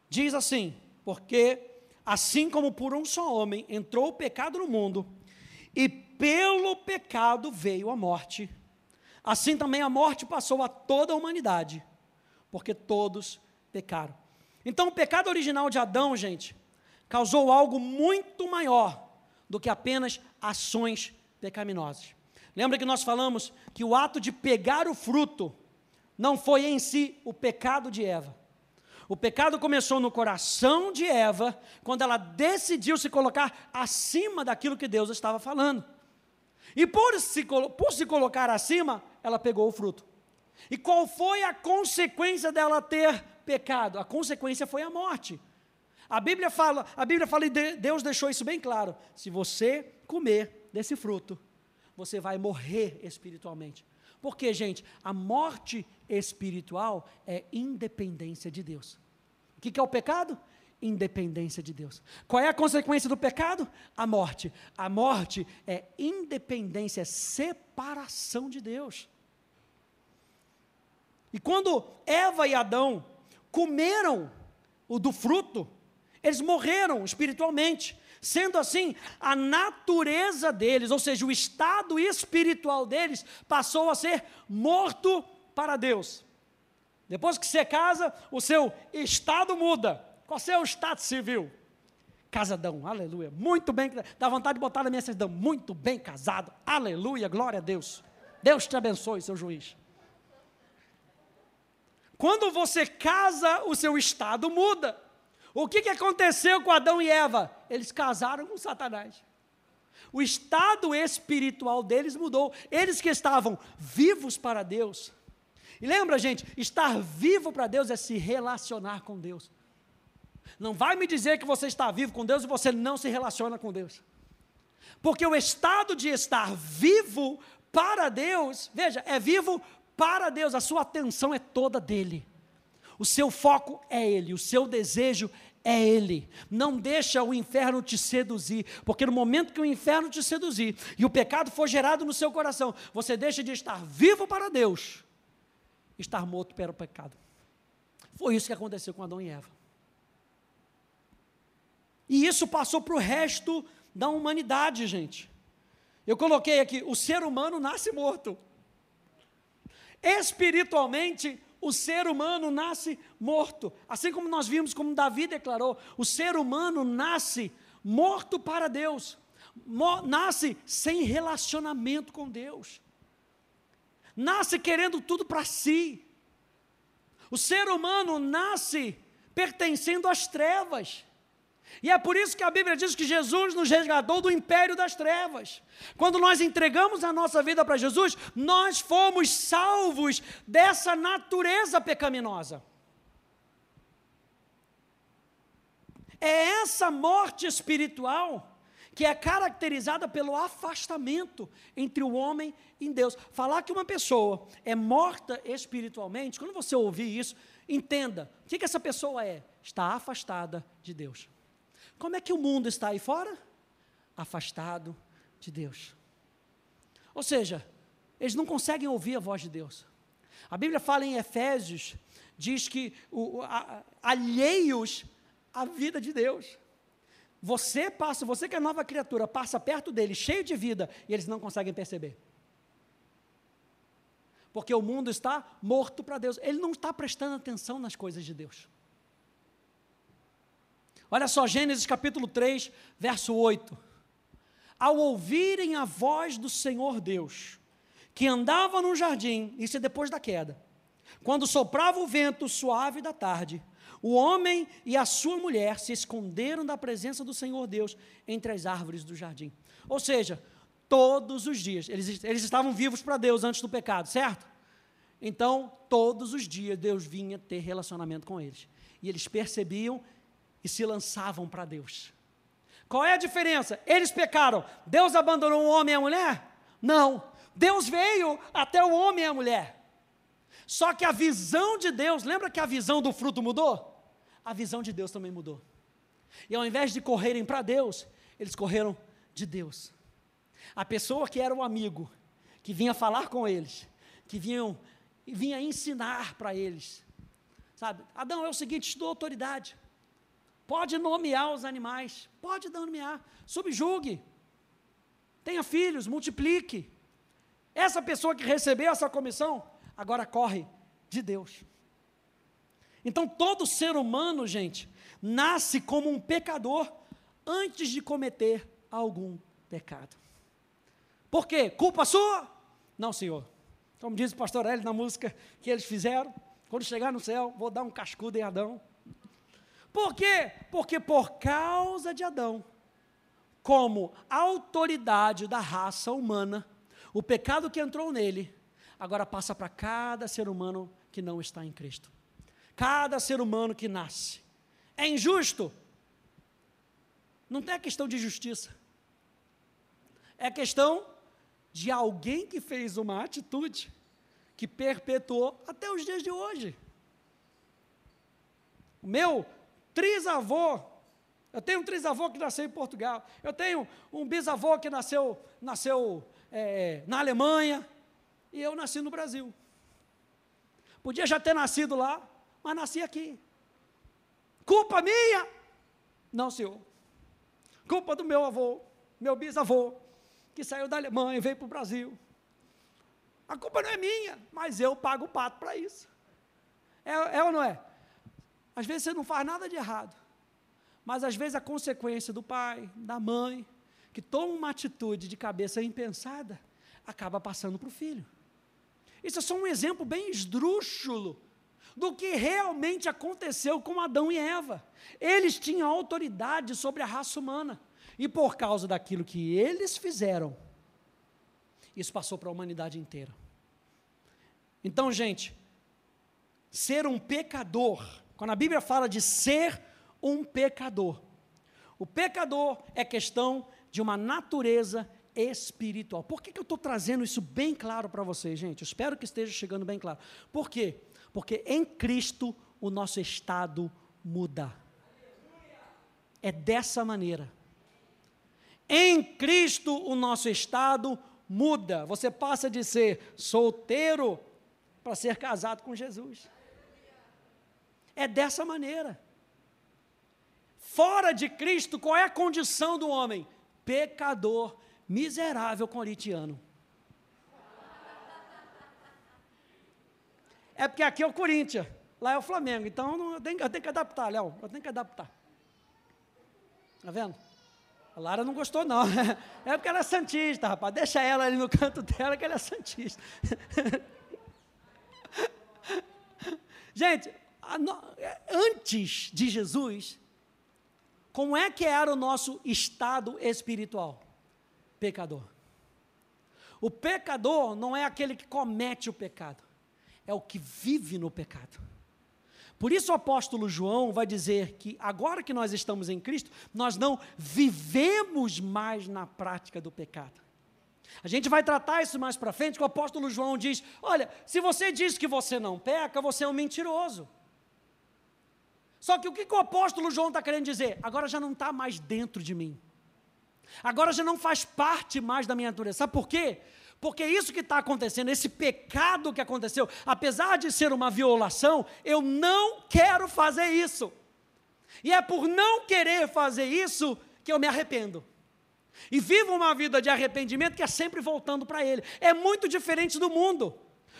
Speaker 1: diz assim: Porque assim como por um só homem entrou o pecado no mundo, e pelo pecado veio a morte, assim também a morte passou a toda a humanidade, porque todos pecaram. Então, o pecado original de Adão, gente, causou algo muito maior do que apenas ações pecaminosas. Lembra que nós falamos que o ato de pegar o fruto não foi em si o pecado de Eva. O pecado começou no coração de Eva, quando ela decidiu se colocar acima daquilo que Deus estava falando. E por se, por se colocar acima, ela pegou o fruto. E qual foi a consequência dela ter pecado? A consequência foi a morte. A Bíblia fala, a Bíblia fala e Deus deixou isso bem claro. Se você comer desse fruto, você vai morrer espiritualmente. Porque, gente, a morte espiritual é independência de Deus. O que é o pecado? Independência de Deus. Qual é a consequência do pecado? A morte. A morte é independência, é separação de Deus. E quando Eva e Adão comeram o do fruto, eles morreram espiritualmente. Sendo assim, a natureza deles, ou seja, o estado espiritual deles, passou a ser morto para Deus. Depois que você casa, o seu estado muda. Qual é o estado civil? Casadão, aleluia. Muito bem, dá vontade de botar na minha certidão. Muito bem casado, aleluia, glória a Deus. Deus te abençoe, seu juiz. Quando você casa, o seu estado muda. O que, que aconteceu com Adão e Eva? Eles casaram com Satanás. O estado espiritual deles mudou. Eles que estavam vivos para Deus. E lembra, gente, estar vivo para Deus é se relacionar com Deus. Não vai me dizer que você está vivo com Deus e você não se relaciona com Deus. Porque o estado de estar vivo para Deus, veja, é vivo para Deus, a sua atenção é toda dele. O seu foco é ele, o seu desejo é ele. Não deixa o inferno te seduzir, porque no momento que o inferno te seduzir e o pecado for gerado no seu coração, você deixa de estar vivo para Deus, estar morto para o pecado. Foi isso que aconteceu com Adão e Eva. E isso passou para o resto da humanidade, gente. Eu coloquei aqui: o ser humano nasce morto. Espiritualmente, o ser humano nasce morto. Assim como nós vimos, como Davi declarou, o ser humano nasce morto para Deus, nasce sem relacionamento com Deus, nasce querendo tudo para si. O ser humano nasce pertencendo às trevas. E é por isso que a Bíblia diz que Jesus nos resgatou do império das trevas. Quando nós entregamos a nossa vida para Jesus, nós fomos salvos dessa natureza pecaminosa. É essa morte espiritual que é caracterizada pelo afastamento entre o homem e Deus. Falar que uma pessoa é morta espiritualmente, quando você ouvir isso, entenda: o que, que essa pessoa é? Está afastada de Deus. Como é que o mundo está aí fora? Afastado de Deus. Ou seja, eles não conseguem ouvir a voz de Deus. A Bíblia fala em Efésios, diz que o, a, alheios à vida de Deus. Você passa, você que é nova criatura, passa perto dele, cheio de vida, e eles não conseguem perceber. Porque o mundo está morto para Deus. Ele não está prestando atenção nas coisas de Deus. Olha só, Gênesis capítulo 3, verso 8. Ao ouvirem a voz do Senhor Deus, que andava no jardim, isso é depois da queda, quando soprava o vento suave da tarde, o homem e a sua mulher se esconderam da presença do Senhor Deus entre as árvores do jardim. Ou seja, todos os dias, eles, eles estavam vivos para Deus antes do pecado, certo? Então, todos os dias Deus vinha ter relacionamento com eles. E eles percebiam e se lançavam para Deus. Qual é a diferença? Eles pecaram, Deus abandonou o homem e a mulher? Não. Deus veio até o homem e a mulher. Só que a visão de Deus, lembra que a visão do fruto mudou? A visão de Deus também mudou. E ao invés de correrem para Deus, eles correram de Deus. A pessoa que era o amigo, que vinha falar com eles, que vinham, vinha ensinar para eles, sabe? Adão, é o seguinte, te dou autoridade. Pode nomear os animais, pode nomear, subjugue, tenha filhos, multiplique. Essa pessoa que recebeu essa comissão, agora corre de Deus. Então, todo ser humano, gente, nasce como um pecador antes de cometer algum pecado. Por quê? Culpa sua? Não, Senhor. Como diz o pastor Hélio na música que eles fizeram, quando chegar no céu, vou dar um cascudo em Adão. Por quê? Porque por causa de Adão, como autoridade da raça humana, o pecado que entrou nele, agora passa para cada ser humano que não está em Cristo. Cada ser humano que nasce. É injusto? Não tem a questão de justiça. É questão de alguém que fez uma atitude que perpetuou até os dias de hoje. O meu trisavô. Eu tenho um trisavô que nasceu em Portugal. Eu tenho um bisavô que nasceu, nasceu é, na Alemanha. E eu nasci no Brasil. Podia já ter nascido lá, mas nasci aqui. Culpa minha? Não, senhor. Culpa do meu avô, meu bisavô, que saiu da Alemanha e veio para o Brasil. A culpa não é minha, mas eu pago o pato para isso. É, é ou não é? Às vezes você não faz nada de errado, mas às vezes a consequência do pai, da mãe, que toma uma atitude de cabeça impensada, acaba passando para o filho. Isso é só um exemplo bem esdrúxulo do que realmente aconteceu com Adão e Eva. Eles tinham autoridade sobre a raça humana, e por causa daquilo que eles fizeram, isso passou para a humanidade inteira. Então, gente, ser um pecador quando a Bíblia fala de ser um pecador, o pecador é questão de uma natureza espiritual. Por que, que eu estou trazendo isso bem claro para vocês, gente? Eu espero que esteja chegando bem claro. Por quê? Porque em Cristo o nosso estado muda. É dessa maneira. Em Cristo o nosso estado muda. Você passa de ser solteiro para ser casado com Jesus. É dessa maneira. Fora de Cristo, qual é a condição do homem? Pecador, miserável corintiano. É porque aqui é o Corinthians, lá é o Flamengo, então eu tenho, eu tenho que adaptar, Léo, eu tenho que adaptar. Está vendo? A Lara não gostou, não. É porque ela é santista, rapaz. Deixa ela ali no canto dela, que ela é santista. Gente, antes de Jesus, como é que era o nosso estado espiritual? Pecador. O pecador não é aquele que comete o pecado, é o que vive no pecado. Por isso o apóstolo João vai dizer que agora que nós estamos em Cristo, nós não vivemos mais na prática do pecado. A gente vai tratar isso mais para frente, que o apóstolo João diz: olha, se você diz que você não peca, você é um mentiroso. Só que o que, que o apóstolo João está querendo dizer? Agora já não está mais dentro de mim. Agora já não faz parte mais da minha natureza. Sabe por quê? Porque isso que está acontecendo, esse pecado que aconteceu, apesar de ser uma violação, eu não quero fazer isso. E é por não querer fazer isso que eu me arrependo. E vivo uma vida de arrependimento que é sempre voltando para Ele. É muito diferente do mundo.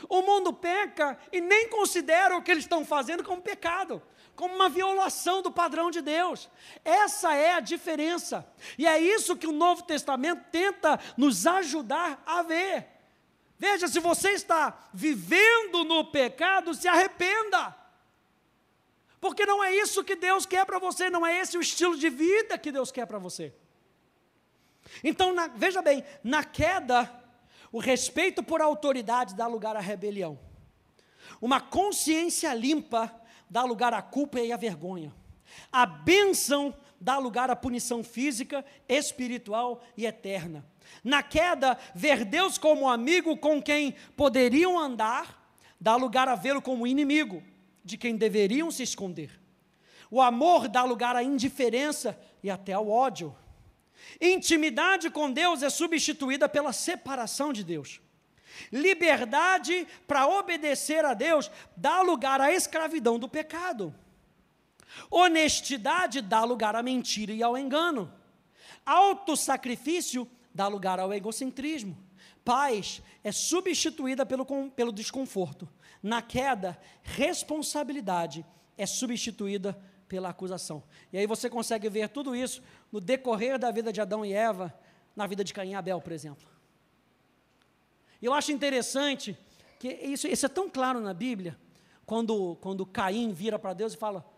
Speaker 1: O mundo peca e nem considera o que eles estão fazendo como pecado, como uma violação do padrão de Deus. Essa é a diferença. E é isso que o Novo Testamento tenta nos ajudar a ver. Veja, se você está vivendo no pecado, se arrependa. Porque não é isso que Deus quer para você, não é esse o estilo de vida que Deus quer para você. Então, na, veja bem, na queda, o respeito por autoridade dá lugar à rebelião. Uma consciência limpa dá lugar à culpa e à vergonha. A bênção dá lugar à punição física, espiritual e eterna. Na queda, ver Deus como amigo com quem poderiam andar, dá lugar a vê-lo como inimigo, de quem deveriam se esconder. O amor dá lugar à indiferença e até ao ódio. Intimidade com Deus é substituída pela separação de Deus. Liberdade para obedecer a Deus dá lugar à escravidão do pecado. Honestidade dá lugar à mentira e ao engano. Autossacrifício dá lugar ao egocentrismo. Paz é substituída pelo, pelo desconforto. Na queda, responsabilidade é substituída pela acusação. E aí você consegue ver tudo isso no decorrer da vida de Adão e Eva, na vida de Caim e Abel, por exemplo. Eu acho interessante que isso, isso é tão claro na Bíblia, quando, quando Caim vira para Deus e fala: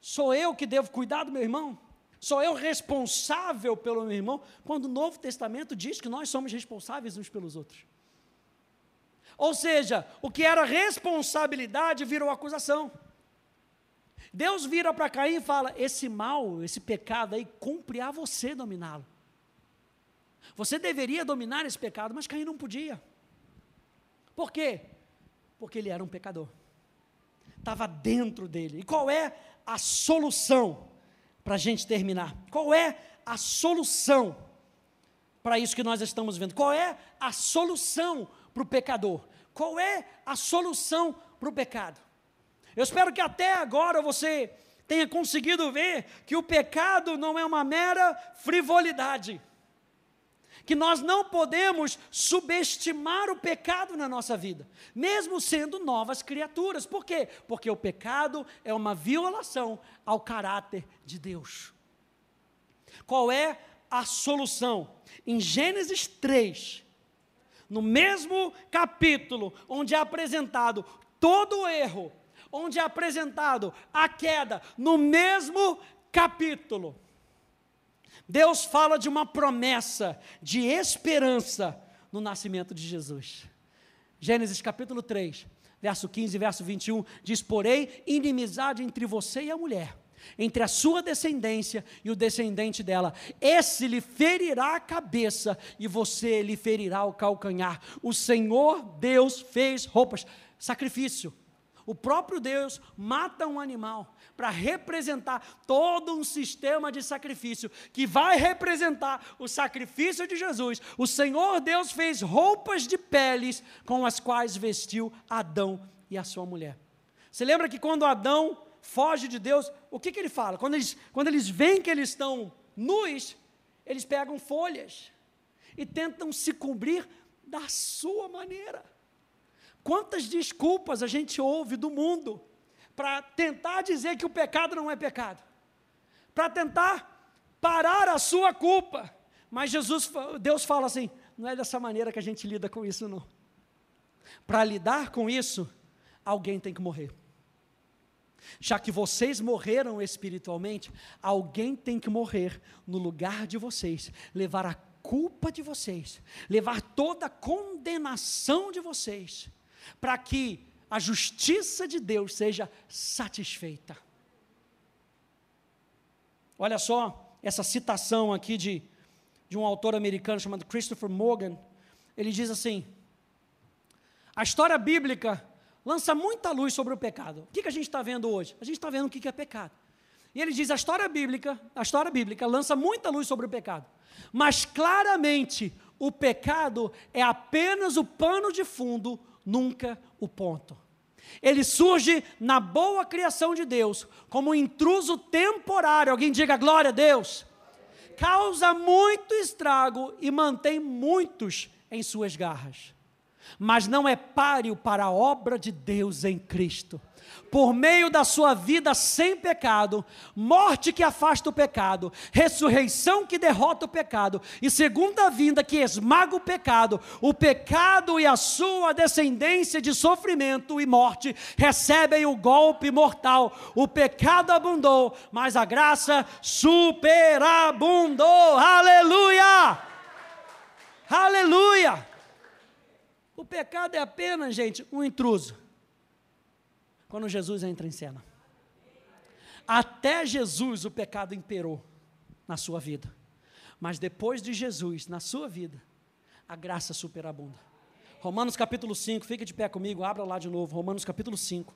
Speaker 1: Sou eu que devo cuidar do meu irmão? Sou eu responsável pelo meu irmão? Quando o Novo Testamento diz que nós somos responsáveis uns pelos outros. Ou seja, o que era responsabilidade virou acusação. Deus vira para Caim e fala: esse mal, esse pecado aí, cumpre a você dominá-lo. Você deveria dominar esse pecado, mas Caim não podia. Por quê? Porque ele era um pecador. Estava dentro dele. E qual é a solução? Para a gente terminar. Qual é a solução para isso que nós estamos vendo? Qual é a solução para o pecador? Qual é a solução para o pecado? Eu espero que até agora você tenha conseguido ver que o pecado não é uma mera frivolidade. Que nós não podemos subestimar o pecado na nossa vida, mesmo sendo novas criaturas. Por quê? Porque o pecado é uma violação ao caráter de Deus. Qual é a solução? Em Gênesis 3, no mesmo capítulo, onde é apresentado todo o erro, onde é apresentado a queda no mesmo capítulo. Deus fala de uma promessa de esperança no nascimento de Jesus. Gênesis capítulo 3, verso 15 e verso 21 diz: Porém, inimizade entre você e a mulher, entre a sua descendência e o descendente dela. Esse lhe ferirá a cabeça e você lhe ferirá o calcanhar. O Senhor Deus fez roupas, sacrifício. O próprio Deus mata um animal para representar todo um sistema de sacrifício que vai representar o sacrifício de Jesus. O Senhor Deus fez roupas de peles com as quais vestiu Adão e a sua mulher. Você lembra que quando Adão foge de Deus, o que, que ele fala? Quando eles, quando eles veem que eles estão nus, eles pegam folhas e tentam se cobrir da sua maneira. Quantas desculpas a gente ouve do mundo para tentar dizer que o pecado não é pecado, para tentar parar a sua culpa. Mas Jesus, Deus fala assim: não é dessa maneira que a gente lida com isso, não. Para lidar com isso, alguém tem que morrer. Já que vocês morreram espiritualmente, alguém tem que morrer no lugar de vocês, levar a culpa de vocês, levar toda a condenação de vocês para que a justiça de Deus seja satisfeita. Olha só essa citação aqui de, de um autor americano chamado Christopher Morgan. Ele diz assim: a história bíblica lança muita luz sobre o pecado. O que, que a gente está vendo hoje? A gente está vendo o que, que é pecado. E ele diz: a história bíblica, a história bíblica lança muita luz sobre o pecado, mas claramente o pecado é apenas o pano de fundo nunca o ponto. Ele surge na boa criação de Deus, como um intruso temporário. Alguém diga glória a Deus. Causa muito estrago e mantém muitos em suas garras. Mas não é páreo para a obra de Deus em Cristo por meio da sua vida sem pecado, morte que afasta o pecado, ressurreição que derrota o pecado e segunda vinda que esmaga o pecado, o pecado e a sua descendência de sofrimento e morte recebem o golpe mortal. O pecado abundou, mas a graça superabundou. Aleluia! Aleluia! O pecado é apenas, gente, um intruso quando Jesus entra em cena. Até Jesus o pecado imperou na sua vida. Mas depois de Jesus, na sua vida, a graça superabunda. Romanos capítulo 5, fica de pé comigo, abra lá de novo, Romanos capítulo 5.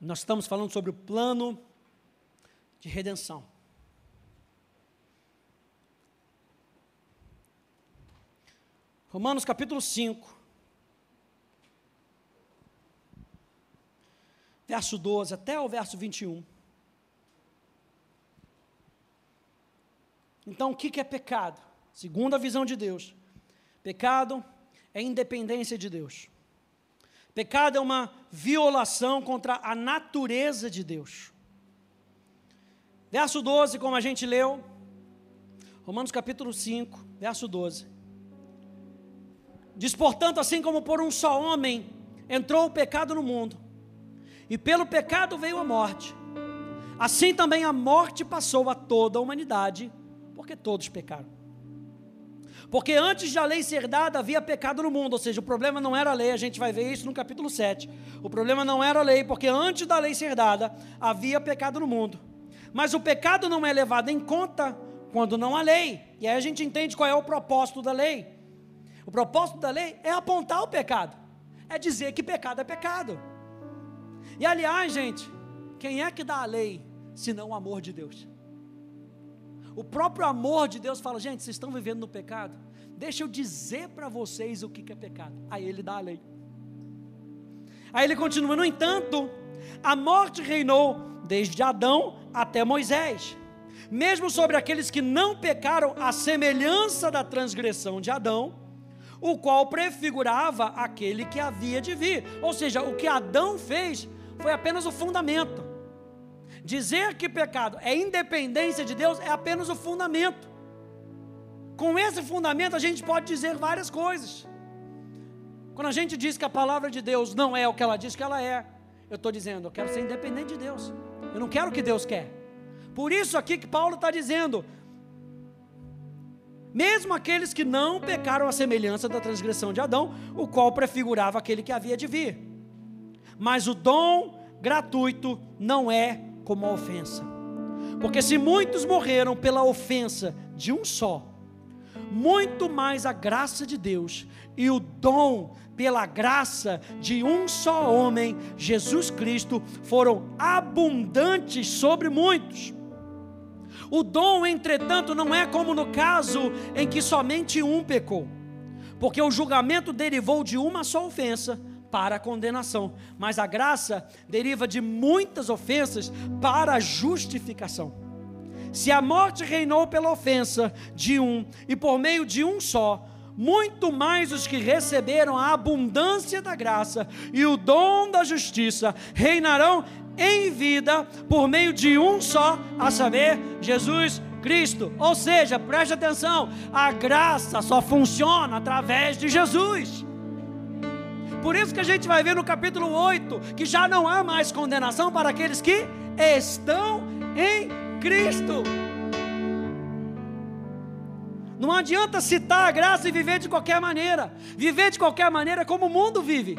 Speaker 1: Nós estamos falando sobre o plano de redenção. Romanos capítulo 5, verso 12 até o verso 21. Então, o que é pecado? Segundo a visão de Deus, pecado é independência de Deus. Pecado é uma violação contra a natureza de Deus. Verso 12, como a gente leu, Romanos capítulo 5, verso 12. Diz, portanto, assim como por um só homem entrou o pecado no mundo, e pelo pecado veio a morte, assim também a morte passou a toda a humanidade, porque todos pecaram. Porque antes da lei ser dada havia pecado no mundo, ou seja, o problema não era a lei, a gente vai ver isso no capítulo 7. O problema não era a lei, porque antes da lei ser dada havia pecado no mundo. Mas o pecado não é levado em conta quando não há lei. E aí a gente entende qual é o propósito da lei. O propósito da lei é apontar o pecado, é dizer que pecado é pecado. E aliás, gente, quem é que dá a lei senão o amor de Deus? O próprio amor de Deus fala: gente, vocês estão vivendo no pecado, deixa eu dizer para vocês o que é pecado. Aí ele dá a lei. Aí ele continua: no entanto, a morte reinou desde Adão até Moisés, mesmo sobre aqueles que não pecaram, a semelhança da transgressão de Adão o qual prefigurava aquele que havia de vir. Ou seja, o que Adão fez foi apenas o fundamento. Dizer que pecado é independência de Deus é apenas o fundamento. Com esse fundamento a gente pode dizer várias coisas. Quando a gente diz que a palavra de Deus não é o que ela diz que ela é, eu estou dizendo, eu quero ser independente de Deus. Eu não quero o que Deus quer. Por isso aqui que Paulo está dizendo, mesmo aqueles que não pecaram a semelhança da transgressão de Adão, o qual prefigurava aquele que havia de vir. mas o dom gratuito não é como a ofensa. Porque se muitos morreram pela ofensa de um só, muito mais a graça de Deus e o dom pela graça de um só homem, Jesus Cristo, foram abundantes sobre muitos. O dom, entretanto, não é como no caso em que somente um pecou, porque o julgamento derivou de uma só ofensa para a condenação, mas a graça deriva de muitas ofensas para a justificação. Se a morte reinou pela ofensa de um e por meio de um só, muito mais os que receberam a abundância da graça e o dom da justiça reinarão em vida por meio de um só, a saber, Jesus Cristo. Ou seja, preste atenção, a graça só funciona através de Jesus. Por isso que a gente vai ver no capítulo 8 que já não há mais condenação para aqueles que estão em Cristo. Não adianta citar a graça e viver de qualquer maneira. Viver de qualquer maneira é como o mundo vive.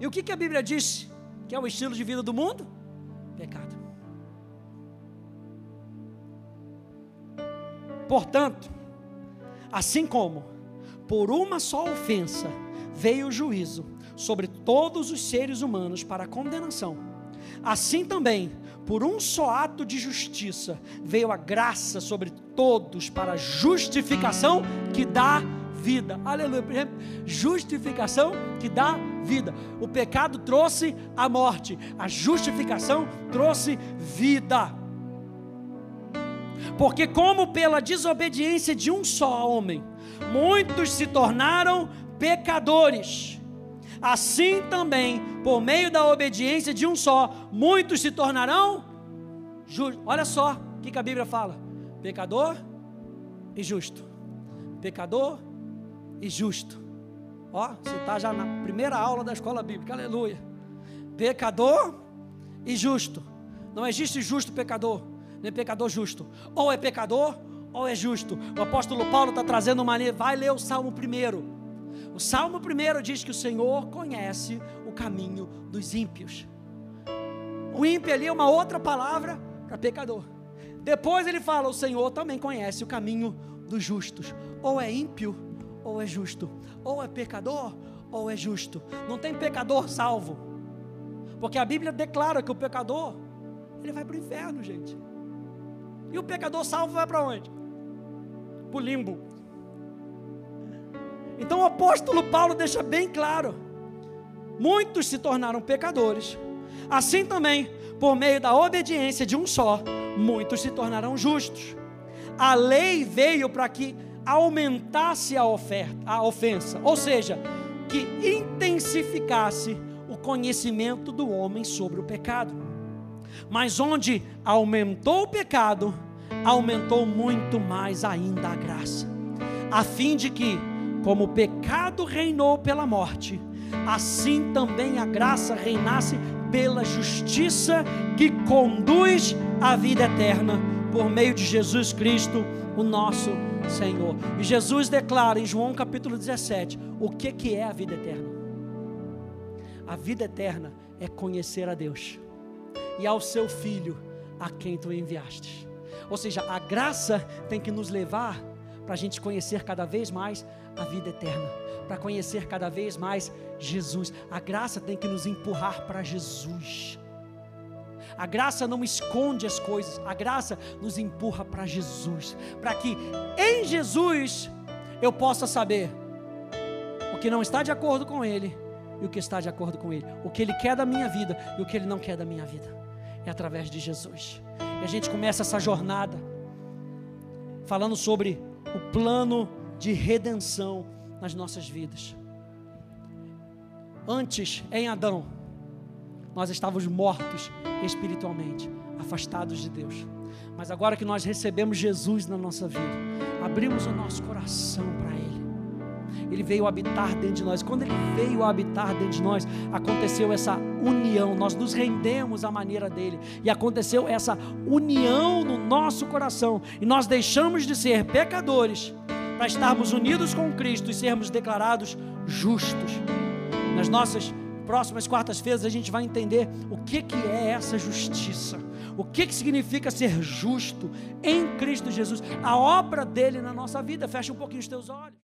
Speaker 1: E o que, que a Bíblia diz que é o estilo de vida do mundo? Pecado. Portanto, assim como por uma só ofensa veio o juízo sobre todos os seres humanos para condenação, assim também por um só ato de justiça, veio a graça sobre todos para justificação que dá vida. Aleluia. Justificação que dá vida. O pecado trouxe a morte, a justificação trouxe vida. Porque, como pela desobediência de um só homem, muitos se tornaram pecadores assim também, por meio da obediência de um só, muitos se tornarão justos. Olha só o que, que a Bíblia fala: pecador e justo. Pecador e justo. Ó, você está já na primeira aula da escola bíblica, aleluia. Pecador e justo. Não existe justo pecador, nem pecador justo. Ou é pecador ou é justo. O apóstolo Paulo está trazendo uma. Vai ler o Salmo primeiro. O Salmo primeiro diz que o Senhor conhece o caminho dos ímpios. O ímpio ali é uma outra palavra para pecador. Depois ele fala: o Senhor também conhece o caminho dos justos. Ou é ímpio, ou é justo. Ou é pecador, ou é justo. Não tem pecador salvo. Porque a Bíblia declara que o pecador, ele vai para o inferno, gente. E o pecador salvo vai para onde? Para o limbo. Então o apóstolo Paulo deixa bem claro: muitos se tornaram pecadores, assim também, por meio da obediência de um só, muitos se tornarão justos. A lei veio para que aumentasse a oferta, a ofensa, ou seja, que intensificasse o conhecimento do homem sobre o pecado. Mas onde aumentou o pecado, aumentou muito mais ainda a graça, a fim de que como o pecado reinou pela morte, assim também a graça reinasse pela justiça que conduz à vida eterna por meio de Jesus Cristo, o nosso Senhor. E Jesus declara em João capítulo 17 o que que é a vida eterna? A vida eterna é conhecer a Deus e ao seu filho a quem tu enviaste. Ou seja, a graça tem que nos levar para a gente conhecer cada vez mais a vida eterna, para conhecer cada vez mais Jesus. A graça tem que nos empurrar para Jesus. A graça não esconde as coisas, a graça nos empurra para Jesus, para que em Jesus eu possa saber o que não está de acordo com Ele e o que está de acordo com Ele, o que Ele quer da minha vida e o que Ele não quer da minha vida. É através de Jesus. E a gente começa essa jornada falando sobre o plano de redenção nas nossas vidas. Antes, em Adão, nós estávamos mortos espiritualmente, afastados de Deus. Mas agora que nós recebemos Jesus na nossa vida, abrimos o nosso coração para Ele. Ele veio habitar dentro de nós. Quando Ele veio habitar dentro de nós, aconteceu essa união. Nós nos rendemos à maneira dele. E aconteceu essa união no nosso coração. E nós deixamos de ser pecadores para estarmos unidos com Cristo e sermos declarados justos nas nossas próximas quartas-feiras a gente vai entender o que, que é essa justiça, o que, que significa ser justo em Cristo Jesus, a obra dele na nossa vida. Fecha um pouquinho os teus olhos.